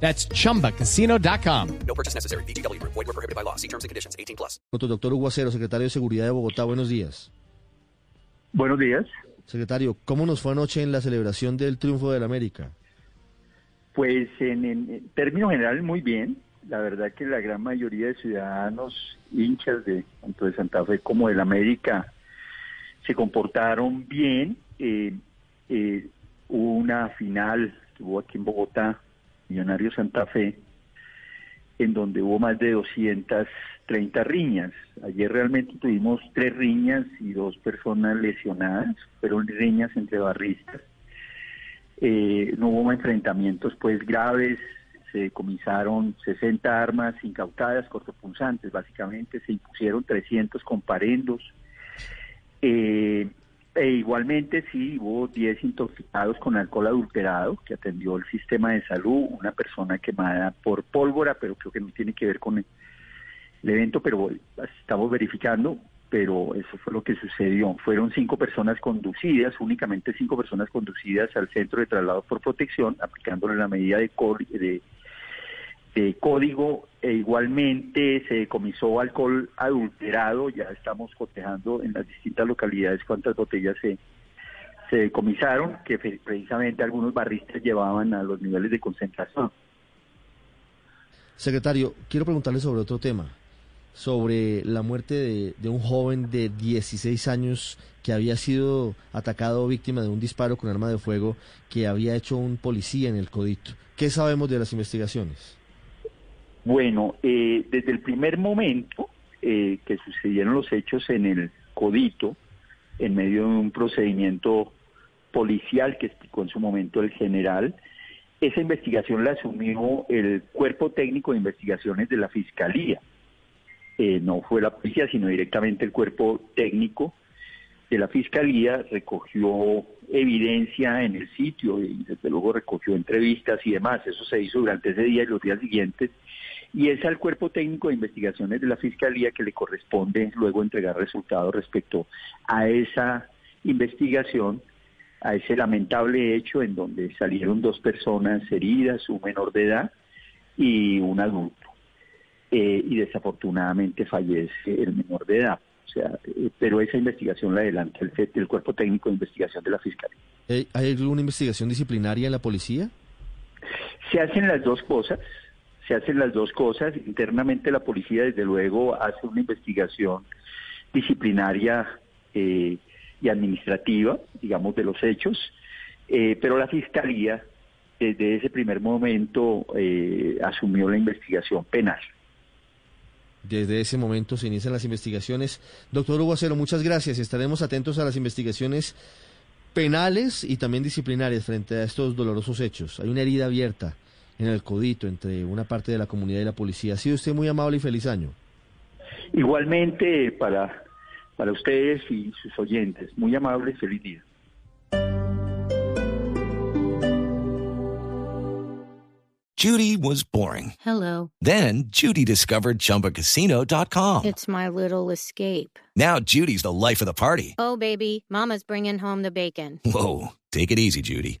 That's chumbacasino.com. No purchase necessary. BGW. Void were prohibited by law. See terms and conditions. 18 plus. Doctor Hugo Acero, secretario de Seguridad de Bogotá, buenos días. Buenos días. Secretario, ¿cómo nos fue anoche en la celebración del triunfo del América? Pues en, en términos generales muy bien. La verdad que la gran mayoría de ciudadanos hinchas de tanto de Santa Fe como del América se comportaron bien. Eh, eh, hubo una final que hubo aquí en Bogotá, Millonario Santa Fe, en donde hubo más de 230 riñas. Ayer realmente tuvimos tres riñas y dos personas lesionadas, fueron riñas entre barristas. Eh, no hubo enfrentamientos pues graves, se decomisaron 60 armas incautadas, cortopunzantes básicamente, se impusieron 300 comparendos. Eh, e igualmente sí, hubo 10 intoxicados con alcohol adulterado que atendió el sistema de salud, una persona quemada por pólvora, pero creo que no tiene que ver con el, evento, pero estamos verificando, pero eso fue lo que sucedió. Fueron cinco personas conducidas, únicamente cinco personas conducidas al centro de traslado por protección, aplicándole la medida de, de de código e igualmente se decomisó alcohol adulterado, ya estamos cotejando en las distintas localidades cuántas botellas se, decomisaron, que precisamente algunos barristas llevaban a los niveles de concentración. Secretario, quiero preguntarle sobre otro tema, sobre la muerte de, de un joven de 16 años que había sido atacado víctima de un disparo con arma de fuego que había hecho un policía en el Codito. ¿Qué sabemos de las investigaciones? Bueno, eh, desde el primer momento eh, que sucedieron los hechos en el Codito, en medio de un procedimiento policial que explicó en su momento el general, esa investigación la asumió el Cuerpo Técnico de Investigaciones de la Fiscalía. Eh, no fue la policía, sino directamente el Cuerpo Técnico de la Fiscalía recogió evidencia en el sitio y desde luego recogió entrevistas y demás. Eso se hizo durante ese día y los días siguientes y es al cuerpo técnico de investigaciones de la Fiscalía que le corresponde luego entregar resultados respecto a esa investigación, a ese lamentable hecho en donde salieron dos personas heridas, un menor de edad y un adulto. Eh, y desafortunadamente fallece el menor de edad. O sea, eh, pero esa investigación la adelanta el, el Cuerpo Técnico de Investigación de la Fiscalía. ¿Hay alguna investigación disciplinaria en la policía? Se hacen las dos cosas se hacen las dos cosas. Internamente la policía, desde luego, hace una investigación disciplinaria eh, y administrativa, digamos, de los hechos, eh, pero la Fiscalía, desde ese primer momento, eh, asumió la investigación penal. Desde ese momento se inician las investigaciones. Doctor Hugo Acero, muchas gracias. Estaremos atentos a las investigaciones penales y también disciplinarias frente a estos dolorosos hechos. Hay una herida abierta en el codito entre una parte de la comunidad y la policía. Ha sido usted muy amable y feliz año. Igualmente para, para ustedes y sus oyentes. Muy amable y feliz día. Judy was boring. Hello. Then Judy discovered ChumbaCasino.com. It's my little escape. Now Judy's the life of the party. Oh, baby, mama's bringing home the bacon. Whoa, take it easy, Judy.